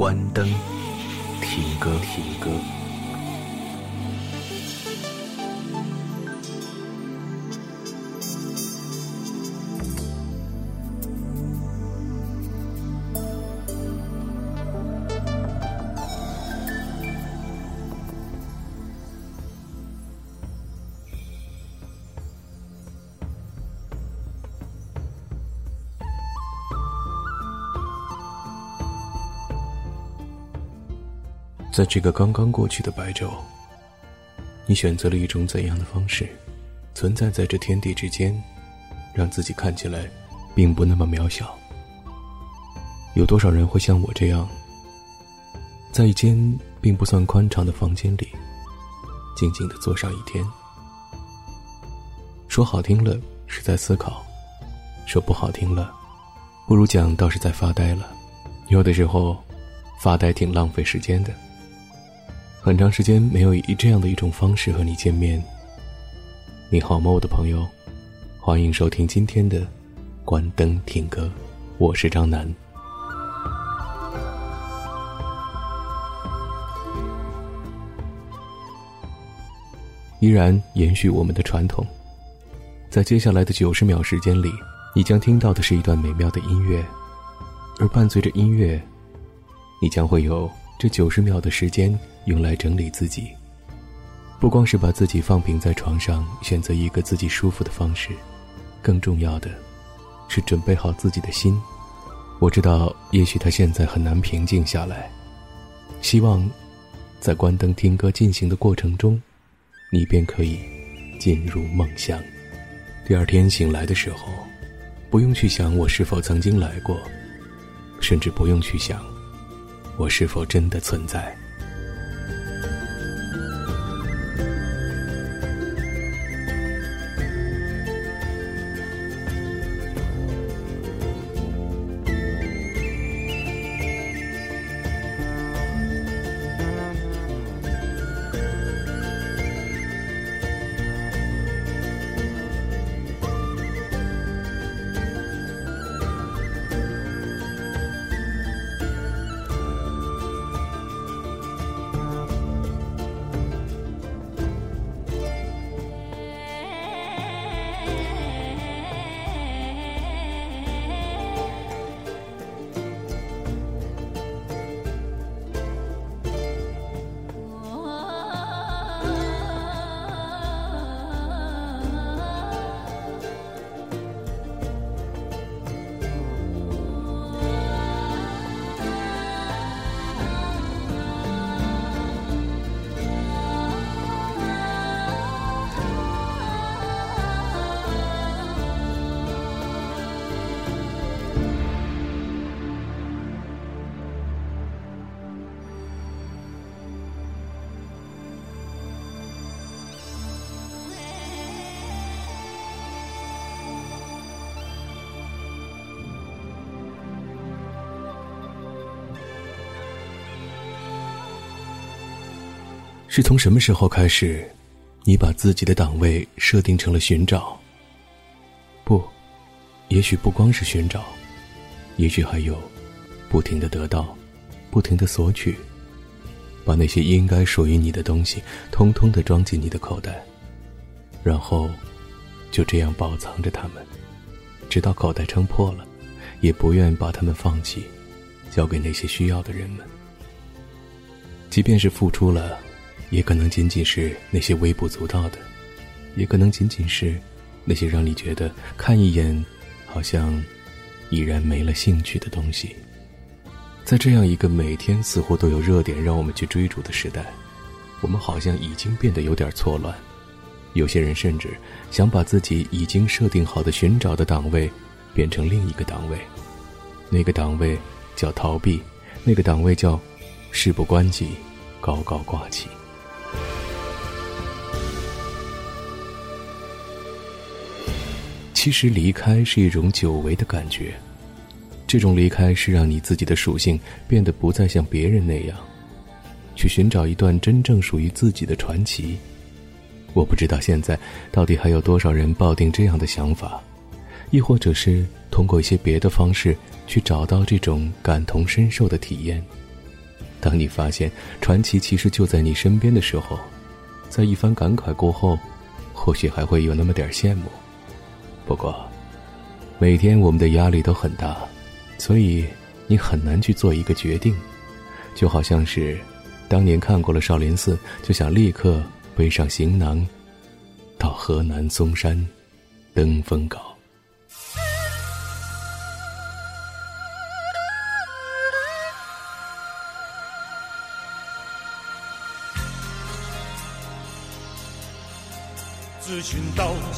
关灯，听歌，听歌。在这个刚刚过去的白昼，你选择了一种怎样的方式，存在在这天地之间，让自己看起来并不那么渺小？有多少人会像我这样，在一间并不算宽敞的房间里，静静的坐上一天？说好听了是在思考，说不好听了，不如讲倒是在发呆了。有的时候，发呆挺浪费时间的。很长时间没有以这样的一种方式和你见面。你好吗，我的朋友？欢迎收听今天的《关灯听歌》，我是张楠。依然延续我们的传统，在接下来的九十秒时间里，你将听到的是一段美妙的音乐，而伴随着音乐，你将会有这九十秒的时间。用来整理自己，不光是把自己放平在床上，选择一个自己舒服的方式，更重要的，是准备好自己的心。我知道，也许他现在很难平静下来。希望，在关灯听歌进行的过程中，你便可以进入梦乡。第二天醒来的时候，不用去想我是否曾经来过，甚至不用去想，我是否真的存在。是从什么时候开始，你把自己的档位设定成了寻找？不，也许不光是寻找，也许还有不停的得到，不停的索取，把那些应该属于你的东西，通通的装进你的口袋，然后就这样保藏着它们，直到口袋撑破了，也不愿把它们放弃，交给那些需要的人们。即便是付出了。也可能仅仅是那些微不足道的，也可能仅仅是那些让你觉得看一眼，好像已然没了兴趣的东西。在这样一个每天似乎都有热点让我们去追逐的时代，我们好像已经变得有点错乱。有些人甚至想把自己已经设定好的寻找的档位，变成另一个档位，那个档位叫逃避，那个档位叫“事不关己，高高挂起”。其实离开是一种久违的感觉，这种离开是让你自己的属性变得不再像别人那样，去寻找一段真正属于自己的传奇。我不知道现在到底还有多少人抱定这样的想法，亦或者是通过一些别的方式去找到这种感同身受的体验。当你发现传奇其实就在你身边的时候，在一番感慨过后，或许还会有那么点羡慕。不过，每天我们的压力都很大，所以你很难去做一个决定，就好像是当年看过了少林寺，就想立刻背上行囊，到河南嵩山登峰高。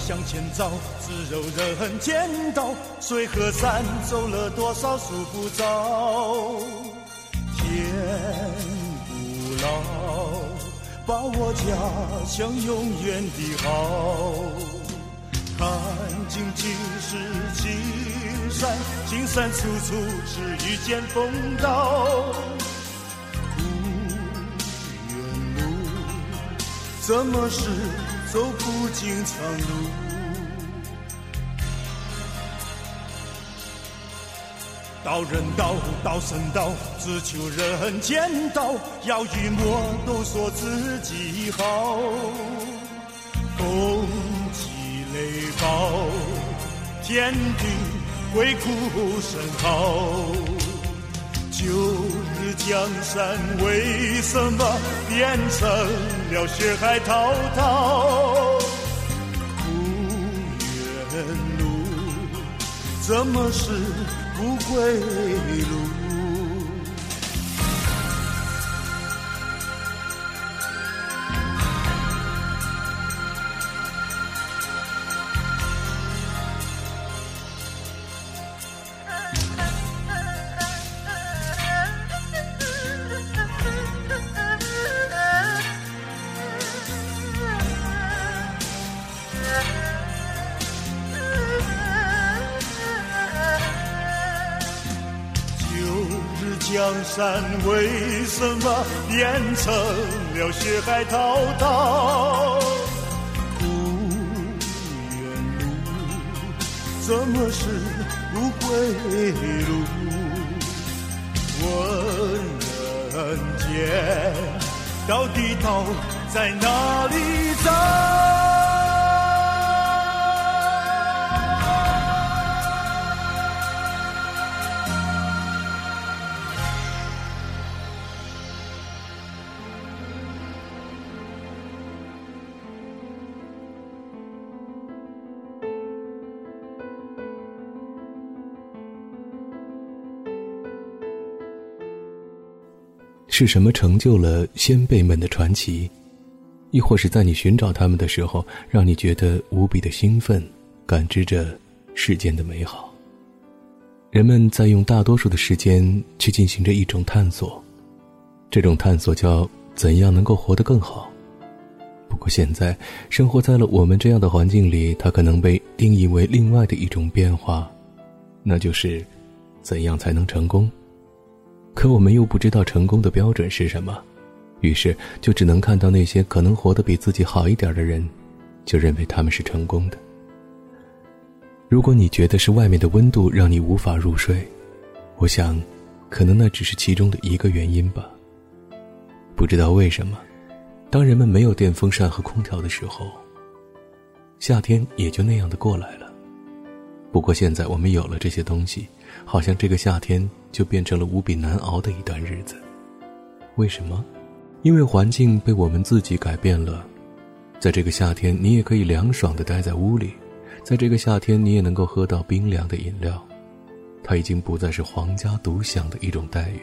向前走，自有人见到。水和山走了多少数不着。天不老，把我家乡永远的好。看尽几世青山，青山处处是遇见风刀。不远路，怎么是？走不尽长路，道人道，道神道，只求人间道。要与魔都说自己好，风起雷暴，天地鬼哭神嚎。旧日江山为什么变成了血海滔滔？不远路，怎么是不归路？山为什么变成了血海滔滔？不远路，怎么是不归路？问人间，到底道在哪里找？是什么成就了先辈们的传奇？亦或是在你寻找他们的时候，让你觉得无比的兴奋，感知着世间的美好？人们在用大多数的时间去进行着一种探索，这种探索叫怎样能够活得更好。不过现在生活在了我们这样的环境里，它可能被定义为另外的一种变化，那就是怎样才能成功？可我们又不知道成功的标准是什么，于是就只能看到那些可能活得比自己好一点的人，就认为他们是成功的。如果你觉得是外面的温度让你无法入睡，我想，可能那只是其中的一个原因吧。不知道为什么，当人们没有电风扇和空调的时候，夏天也就那样的过来了。不过现在我们有了这些东西。好像这个夏天就变成了无比难熬的一段日子。为什么？因为环境被我们自己改变了。在这个夏天，你也可以凉爽的待在屋里；在这个夏天，你也能够喝到冰凉的饮料。它已经不再是皇家独享的一种待遇。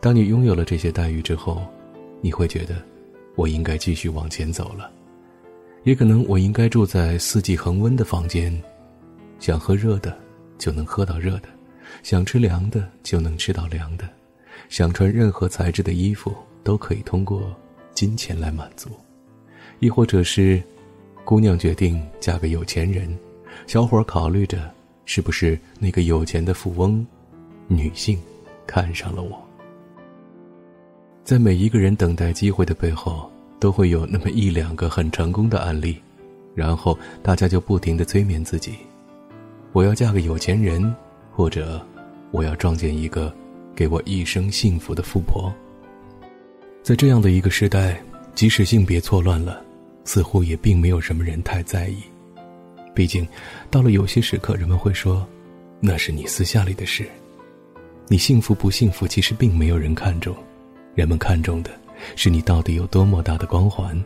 当你拥有了这些待遇之后，你会觉得，我应该继续往前走了。也可能我应该住在四季恒温的房间，想喝热的。就能喝到热的，想吃凉的就能吃到凉的，想穿任何材质的衣服都可以通过金钱来满足，亦或者是，姑娘决定嫁给有钱人，小伙考虑着是不是那个有钱的富翁，女性看上了我。在每一个人等待机会的背后，都会有那么一两个很成功的案例，然后大家就不停的催眠自己：我要嫁个有钱人，或者我要撞见一个给我一生幸福的富婆。在这样的一个时代，即使性别错乱了，似乎也并没有什么人太在意。毕竟，到了有些时刻，人们会说：“那是你私下里的事，你幸福不幸福，其实并没有人看重。”人们看重的，是你到底有多么大的光环，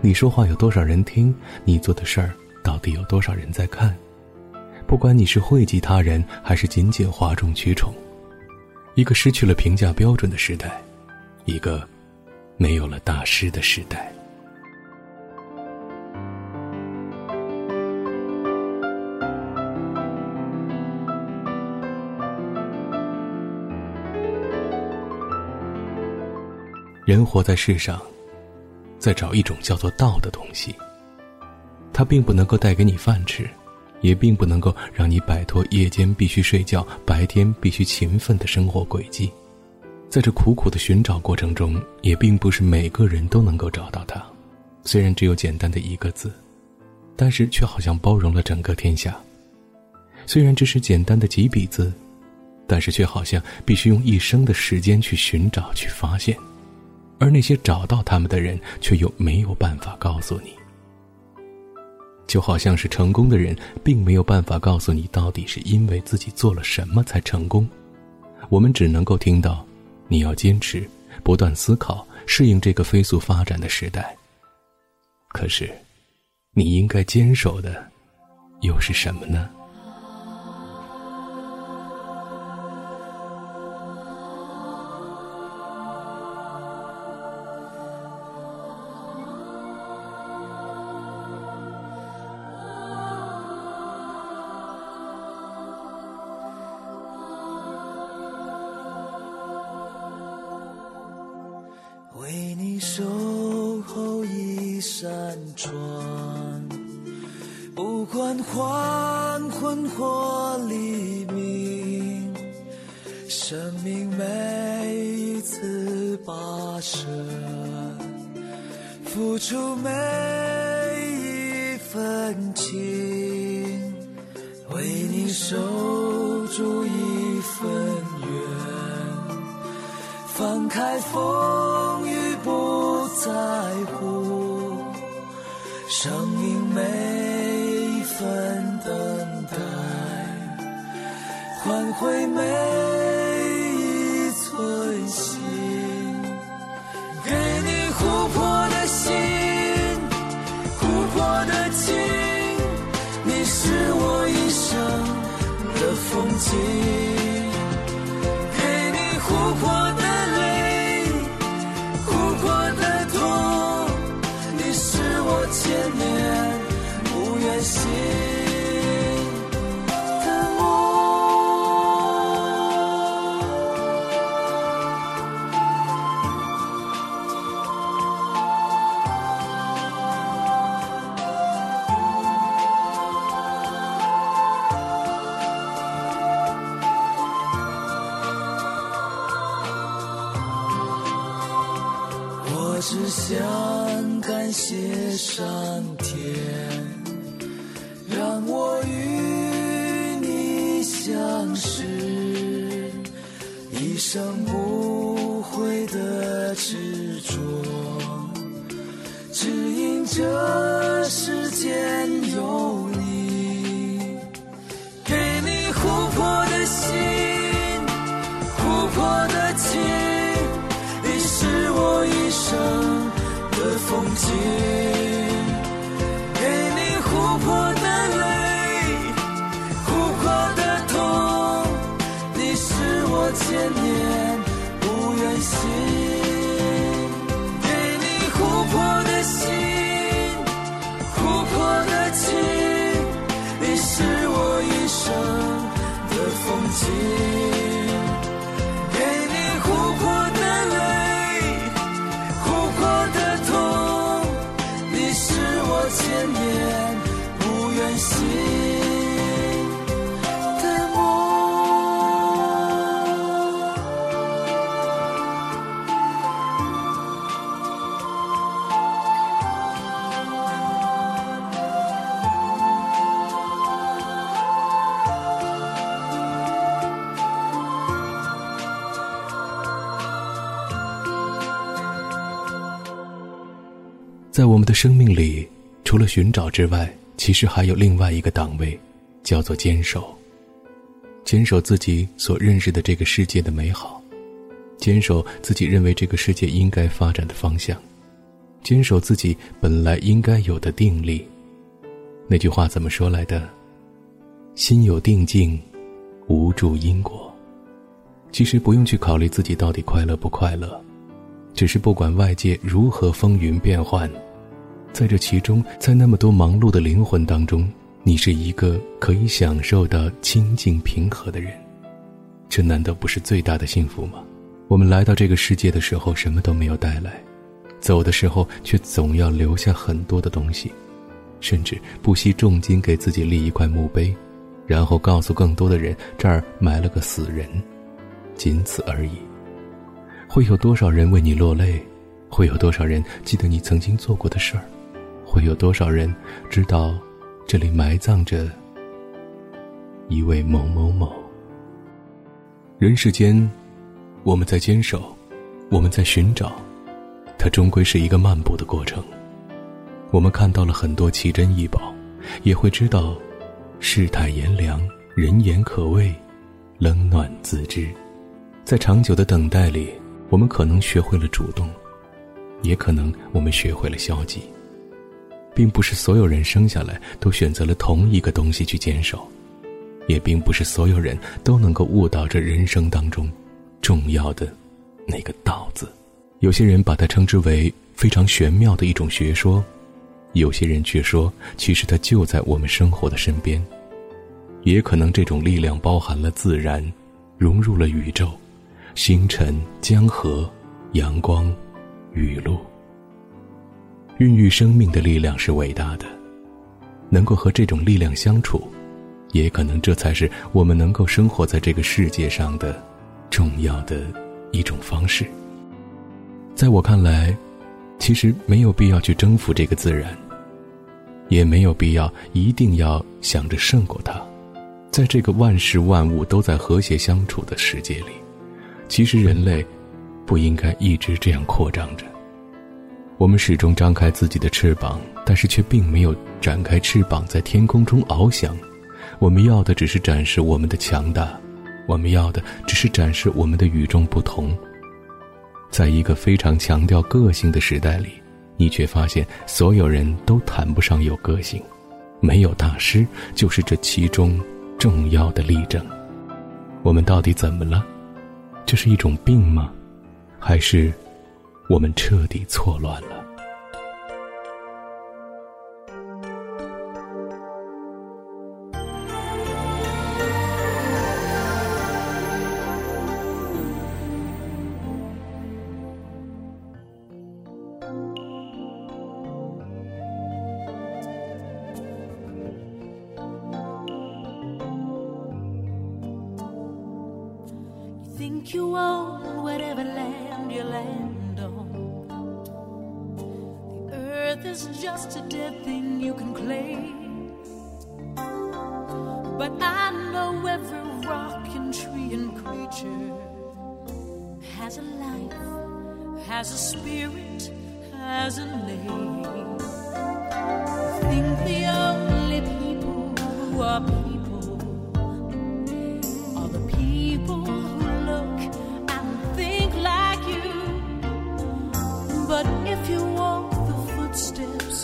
你说话有多少人听，你做的事儿到底有多少人在看。不管你是惠及他人，还是仅仅哗众取宠，一个失去了评价标准的时代，一个没有了大师的时代。人活在世上，在找一种叫做道的东西。它并不能够带给你饭吃，也并不能够让你摆脱夜间必须睡觉、白天必须勤奋的生活轨迹。在这苦苦的寻找过程中，也并不是每个人都能够找到它。虽然只有简单的一个字，但是却好像包容了整个天下。虽然只是简单的几笔字，但是却好像必须用一生的时间去寻找、去发现。而那些找到他们的人，却又没有办法告诉你，就好像是成功的人，并没有办法告诉你到底是因为自己做了什么才成功。我们只能够听到，你要坚持，不断思考，适应这个飞速发展的时代。可是，你应该坚守的，又是什么呢？每一份等待，换回每一寸心，给你琥珀的心，琥珀的情，你是我一生的风景。风景，给你琥珀的泪，琥珀的痛，你是我千年不愿醒。给你琥珀的心，琥珀的情，你是我一生的风景。生命里，除了寻找之外，其实还有另外一个档位，叫做坚守。坚守自己所认识的这个世界的美好，坚守自己认为这个世界应该发展的方向，坚守自己本来应该有的定力。那句话怎么说来的？心有定境，无助因果。其实不用去考虑自己到底快乐不快乐，只是不管外界如何风云变幻，在这其中，在那么多忙碌的灵魂当中。你是一个可以享受到清静平和的人，这难道不是最大的幸福吗？我们来到这个世界的时候什么都没有带来，走的时候却总要留下很多的东西，甚至不惜重金给自己立一块墓碑，然后告诉更多的人这儿埋了个死人，仅此而已。会有多少人为你落泪？会有多少人记得你曾经做过的事儿？会有多少人知道？这里埋葬着一位某某某。人世间，我们在坚守，我们在寻找，它终归是一个漫步的过程。我们看到了很多奇珍异宝，也会知道世态炎凉，人言可畏，冷暖自知。在长久的等待里，我们可能学会了主动，也可能我们学会了消极。并不是所有人生下来都选择了同一个东西去坚守，也并不是所有人都能够悟到这人生当中重要的那个“道”字。有些人把它称之为非常玄妙的一种学说，有些人却说其实它就在我们生活的身边。也可能这种力量包含了自然，融入了宇宙，星辰、江河、阳光、雨露。孕育生命的力量是伟大的，能够和这种力量相处，也可能这才是我们能够生活在这个世界上的重要的一种方式。在我看来，其实没有必要去征服这个自然，也没有必要一定要想着胜过它。在这个万事万物都在和谐相处的世界里，其实人类不应该一直这样扩张着。我们始终张开自己的翅膀，但是却并没有展开翅膀在天空中翱翔。我们要的只是展示我们的强大，我们要的只是展示我们的与众不同。在一个非常强调个性的时代里，你却发现所有人都谈不上有个性，没有大师就是这其中重要的例证。我们到底怎么了？这是一种病吗？还是？我们彻底错乱了。think you own whatever land you land earth is just a dead thing you can claim. But I know every rock and tree and creature has a life, has a spirit, has a name. Think the only people who are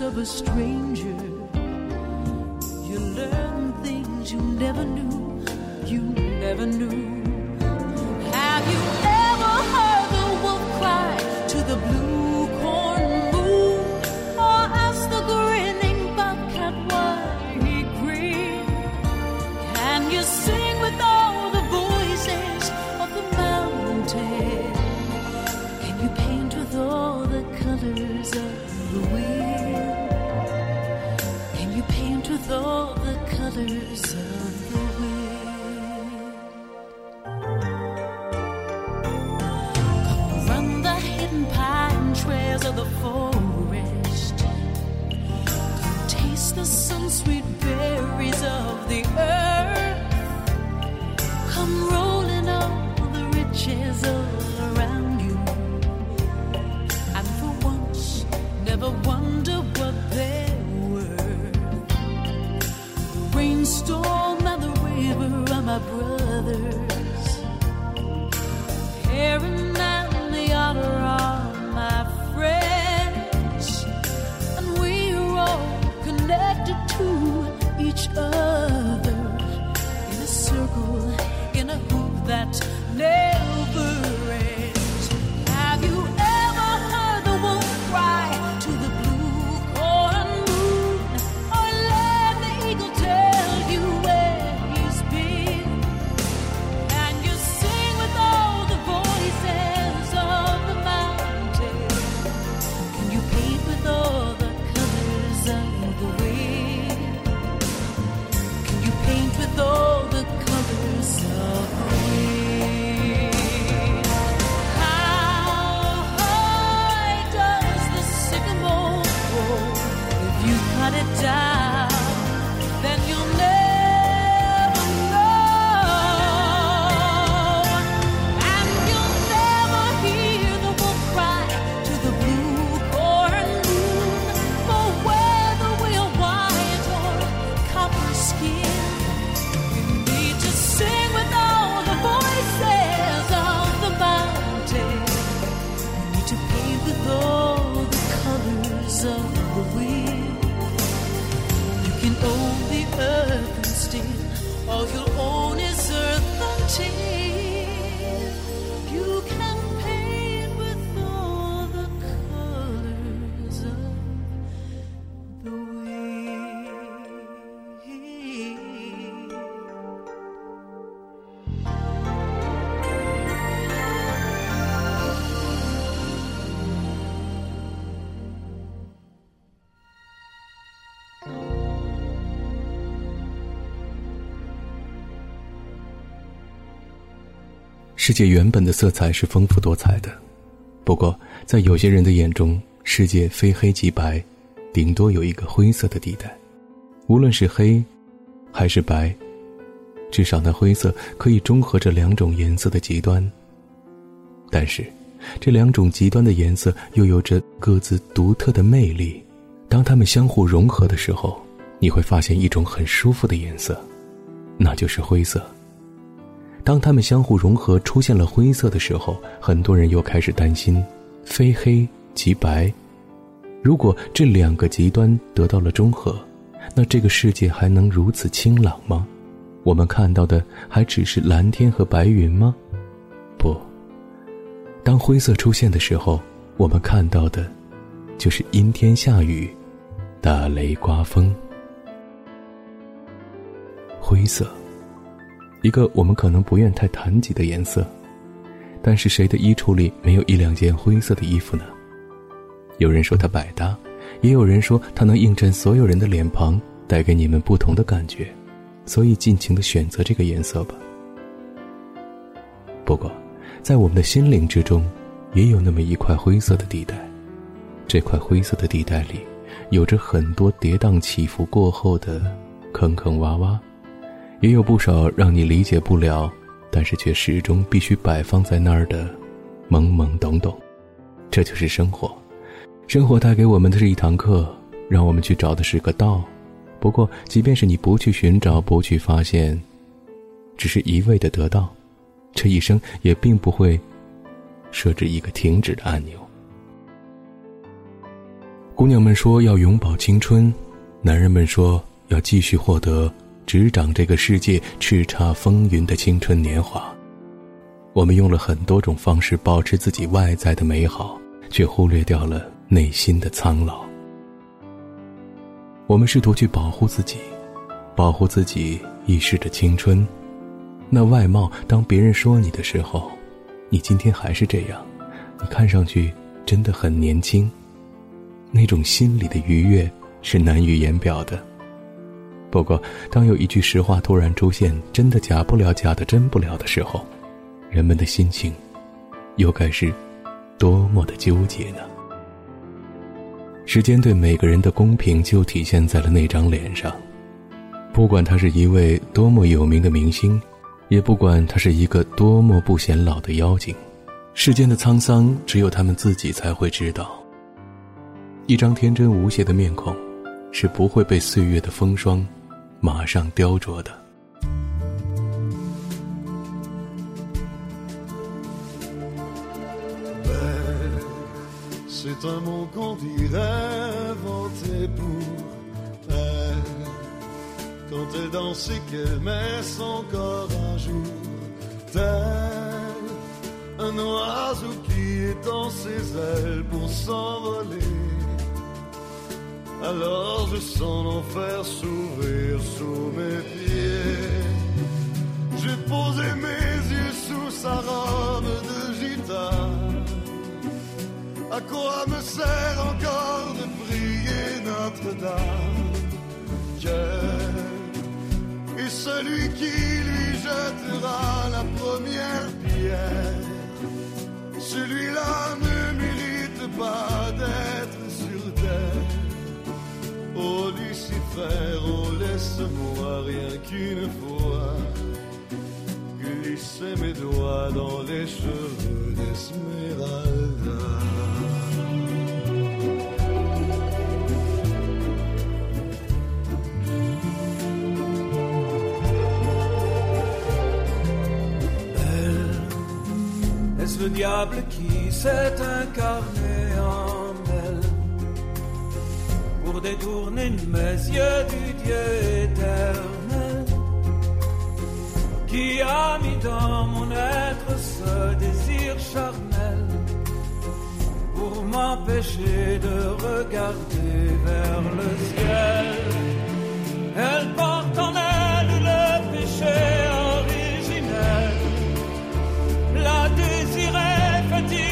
of a stranger, you learn things you never knew, you never knew. others. All you'll own is earth until 世界原本的色彩是丰富多彩的，不过在有些人的眼中，世界非黑即白，顶多有一个灰色的地带。无论是黑，还是白，至少那灰色可以中和这两种颜色的极端。但是，这两种极端的颜色又有着各自独特的魅力。当它们相互融合的时候，你会发现一种很舒服的颜色，那就是灰色。当它们相互融合出现了灰色的时候，很多人又开始担心：非黑即白。如果这两个极端得到了中和，那这个世界还能如此清朗吗？我们看到的还只是蓝天和白云吗？不。当灰色出现的时候，我们看到的，就是阴天下雨。打雷刮风，灰色，一个我们可能不愿太谈及的颜色，但是谁的衣橱里没有一两件灰色的衣服呢？有人说它百搭，也有人说它能映衬所有人的脸庞，带给你们不同的感觉，所以尽情的选择这个颜色吧。不过，在我们的心灵之中，也有那么一块灰色的地带，这块灰色的地带里。有着很多跌宕起伏过后的坑坑洼洼，也有不少让你理解不了，但是却始终必须摆放在那儿的懵懵懂懂。这就是生活，生活带给我们的是一堂课，让我们去找的是个道。不过，即便是你不去寻找，不去发现，只是一味的得到，这一生也并不会设置一个停止的按钮。姑娘们说要永葆青春，男人们说要继续获得执掌这个世界叱咤风云的青春年华。我们用了很多种方式保持自己外在的美好，却忽略掉了内心的苍老。我们试图去保护自己，保护自己一世的青春。那外貌，当别人说你的时候，你今天还是这样，你看上去真的很年轻。那种心里的愉悦是难以言表的。不过，当有一句实话突然出现，真的假不了，假的真不了的时候，人们的心情又该是多么的纠结呢？时间对每个人的公平就体现在了那张脸上，不管他是一位多么有名的明星，也不管他是一个多么不显老的妖精，世间的沧桑只有他们自己才会知道。一张天真无邪的面孔，是不会被岁月的风霜马上雕琢的。C'est un mot qu'on dirait inventé pour elle. Quand elle danse et qu'elle met son corps à jour, tel un oiseau qui étend ses ailes pour s'envoler. Alors je sens l'enfer s'ouvrir sous mes pieds. J'ai posé mes yeux sous sa robe de gitane. À quoi me sert encore de prier Notre-Dame? Cœur et celui qui lui jettera la première pierre, celui-là ne mérite pas d'être. Oh Lucifer, oh laisse-moi rien qu'une fois glisser mes doigts dans les cheveux d'Esmeralda. Le diable qui s'est incarné? Détourner mes yeux du Dieu éternel qui a mis dans mon être ce désir charnel pour m'empêcher de regarder vers le ciel. Elle porte en elle le péché originel. La désirait, fait-il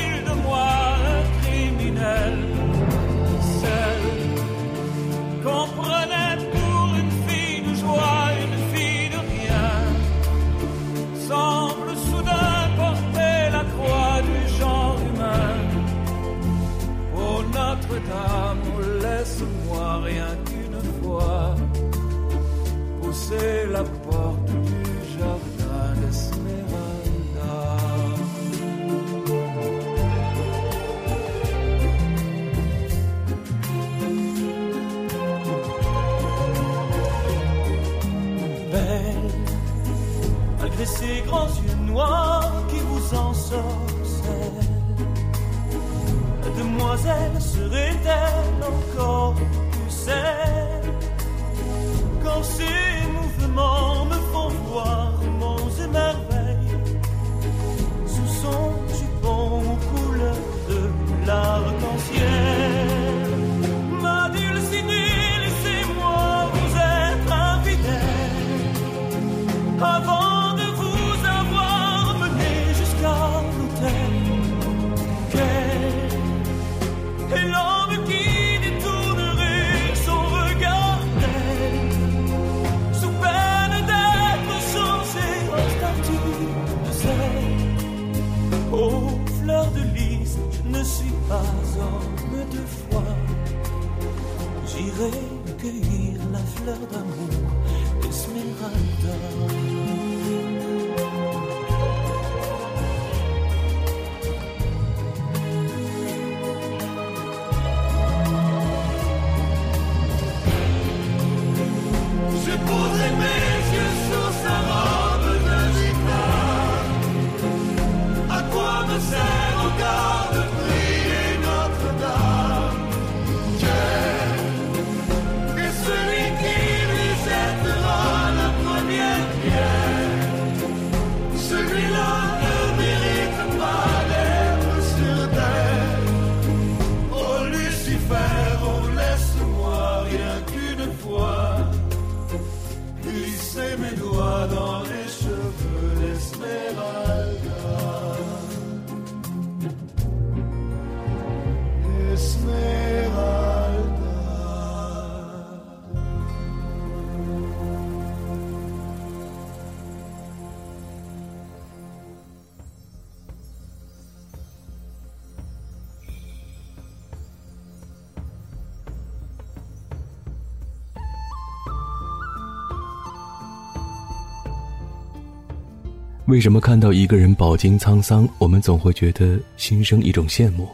为什么看到一个人饱经沧桑，我们总会觉得心生一种羡慕，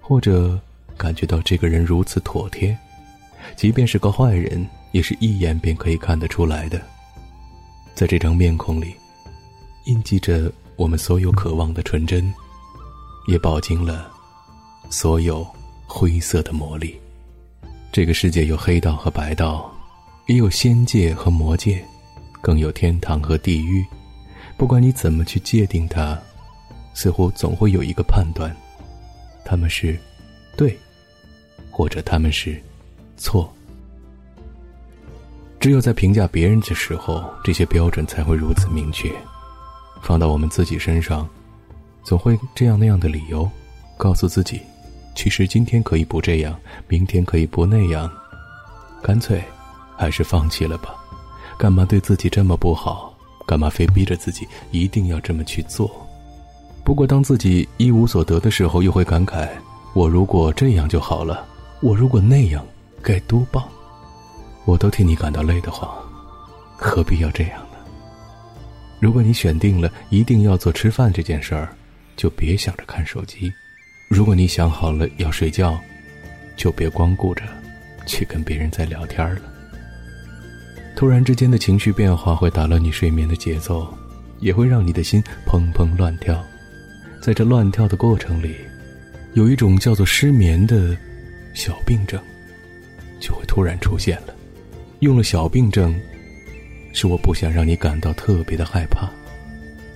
或者感觉到这个人如此妥帖？即便是个坏人，也是一眼便可以看得出来的。在这张面孔里，印记着我们所有渴望的纯真，也饱经了所有灰色的魔力。这个世界有黑道和白道，也有仙界和魔界，更有天堂和地狱。不管你怎么去界定它，似乎总会有一个判断：他们是对，或者他们是错。只有在评价别人的时候，这些标准才会如此明确。放到我们自己身上，总会这样那样的理由，告诉自己，其实今天可以不这样，明天可以不那样，干脆还是放弃了吧。干嘛对自己这么不好？干嘛非逼着自己一定要这么去做？不过当自己一无所得的时候，又会感慨：我如果这样就好了，我如果那样该多棒！我都替你感到累得慌，何必要这样呢？如果你选定了一定要做吃饭这件事儿，就别想着看手机；如果你想好了要睡觉，就别光顾着去跟别人在聊天了。突然之间的情绪变化会打乱你睡眠的节奏，也会让你的心砰砰乱跳。在这乱跳的过程里，有一种叫做失眠的小病症，就会突然出现了。用了“小病症”，是我不想让你感到特别的害怕，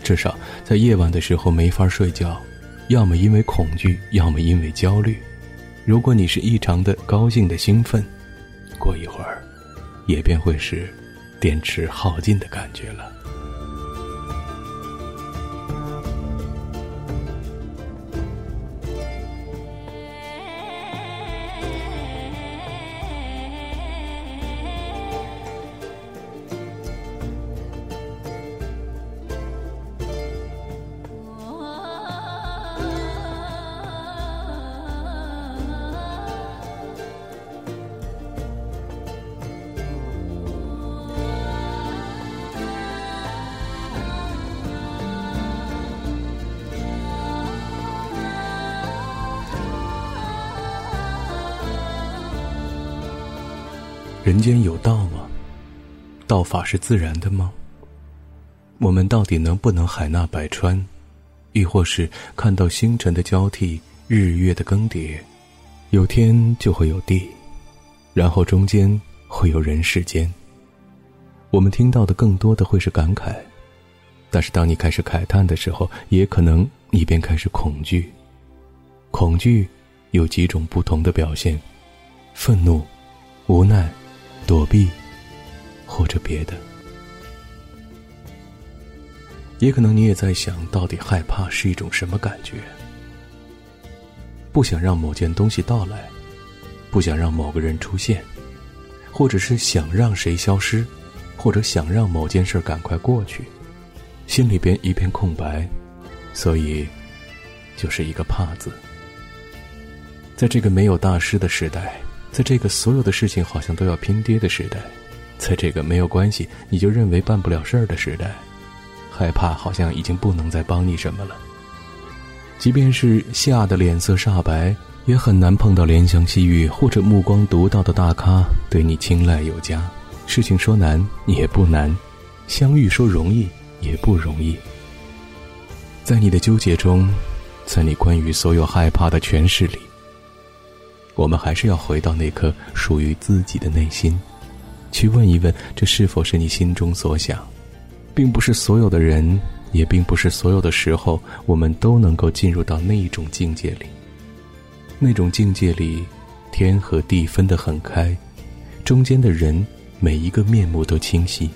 至少在夜晚的时候没法睡觉，要么因为恐惧，要么因为焦虑。如果你是异常的高兴的兴奋，过一会儿，也便会是电池耗尽的感觉了。人间有道吗？道法是自然的吗？我们到底能不能海纳百川，亦或是看到星辰的交替、日月的更迭？有天就会有地，然后中间会有人世间。我们听到的更多的会是感慨，但是当你开始慨叹的时候，也可能你便开始恐惧。恐惧有几种不同的表现：愤怒、无奈。躲避，或者别的，也可能你也在想到底害怕是一种什么感觉？不想让某件东西到来，不想让某个人出现，或者是想让谁消失，或者想让某件事赶快过去，心里边一片空白，所以就是一个怕字。在这个没有大师的时代。在这个所有的事情好像都要拼爹的时代，在这个没有关系你就认为办不了事儿的时代，害怕好像已经不能再帮你什么了。即便是吓得脸色煞白，也很难碰到怜香惜玉或者目光独到的大咖对你青睐有加。事情说难也不难，相遇说容易也不容易。在你的纠结中，在你关于所有害怕的诠释里。我们还是要回到那颗属于自己的内心，去问一问，这是否是你心中所想？并不是所有的人，也并不是所有的时候，我们都能够进入到那一种境界里。那种境界里，天和地分得很开，中间的人每一个面目都清晰，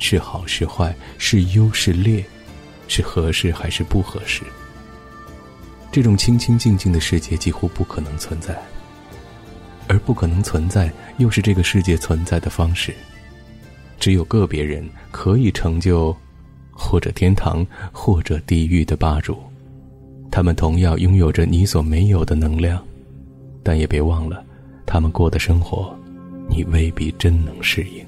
是好是坏，是优是劣，是合适还是不合适。这种清清静静的世界几乎不可能存在，而不可能存在，又是这个世界存在的方式。只有个别人可以成就，或者天堂，或者地狱的霸主。他们同样拥有着你所没有的能量，但也别忘了，他们过的生活，你未必真能适应。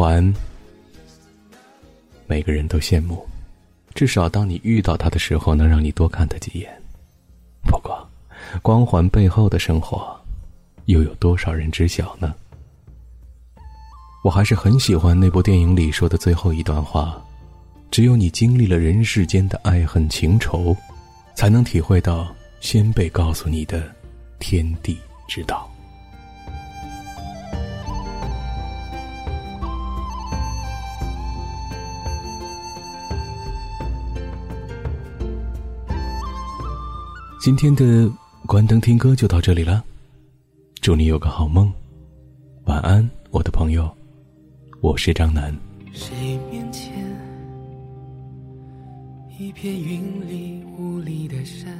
环，每个人都羡慕，至少当你遇到他的时候，能让你多看他几眼。不过，光环背后的生活，又有多少人知晓呢？我还是很喜欢那部电影里说的最后一段话：只有你经历了人世间的爱恨情仇，才能体会到先辈告诉你的天地之道。今天的关灯听歌就到这里了，祝你有个好梦，晚安，我的朋友，我是张楠。谁面前一片云里雾里的山，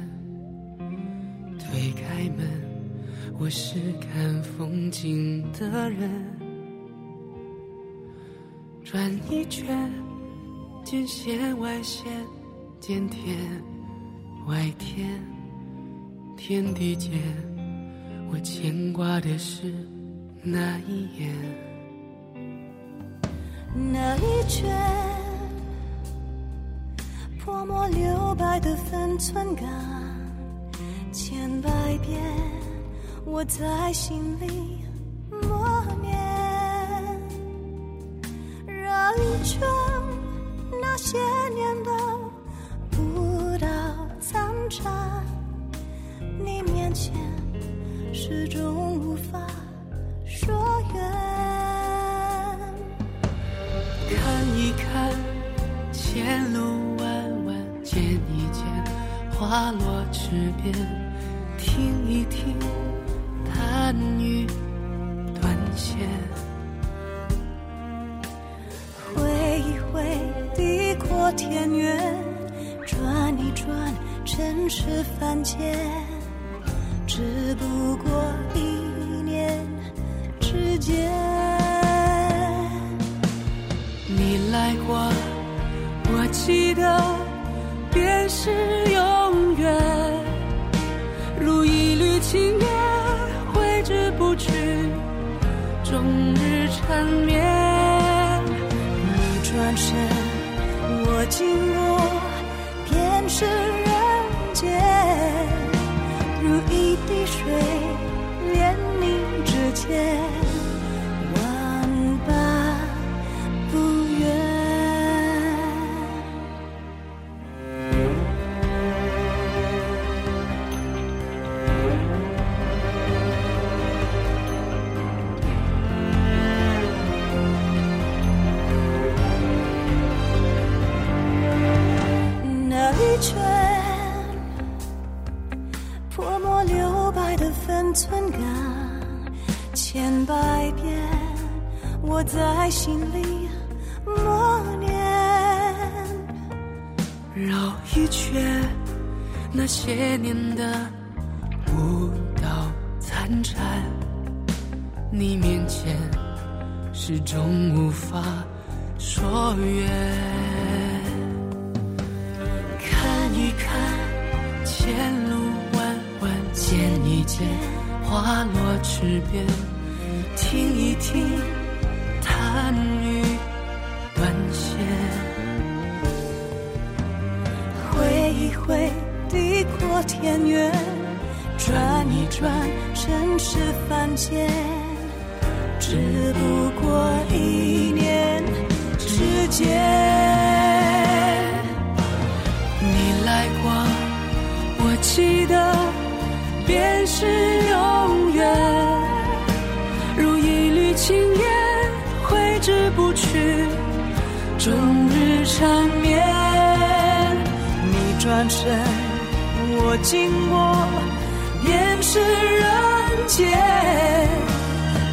推开门，我是看风景的人，转一圈，见线外线，见天外天。天地间，我牵挂的是那一眼，那一圈泼墨留白的分寸感，千百遍我在心里默念，绕一圈那些年的不到残渣。前始终无法说远，看一看前路弯弯，见一见花落池边，听一听弹雨断弦，挥一挥地阔天远，转一转尘世凡间。只不过一念之间，你来过，我记得便是永远，如一缕青烟挥之不去，终日缠绵。你转身，我经过，便是在心里默念。绕一圈，那些年的舞蹈残蝉，你面前始终无法说远。看一看前路弯弯，见一见。花落池边，听一听弹雨断线，挥一挥地阔天远，转一转尘世凡间，只不过一念之间。身，我经过，便是人间。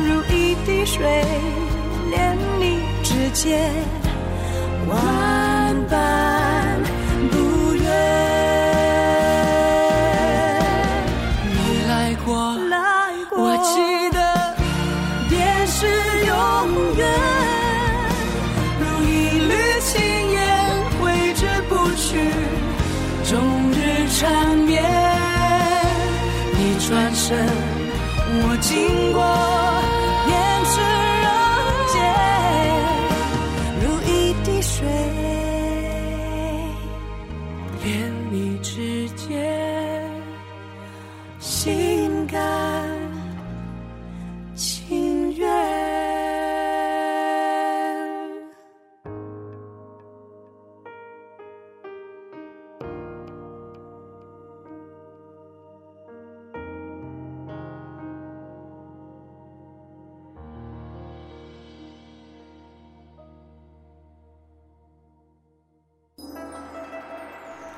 如一滴水，连你指尖，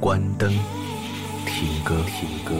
关灯，听歌，听歌。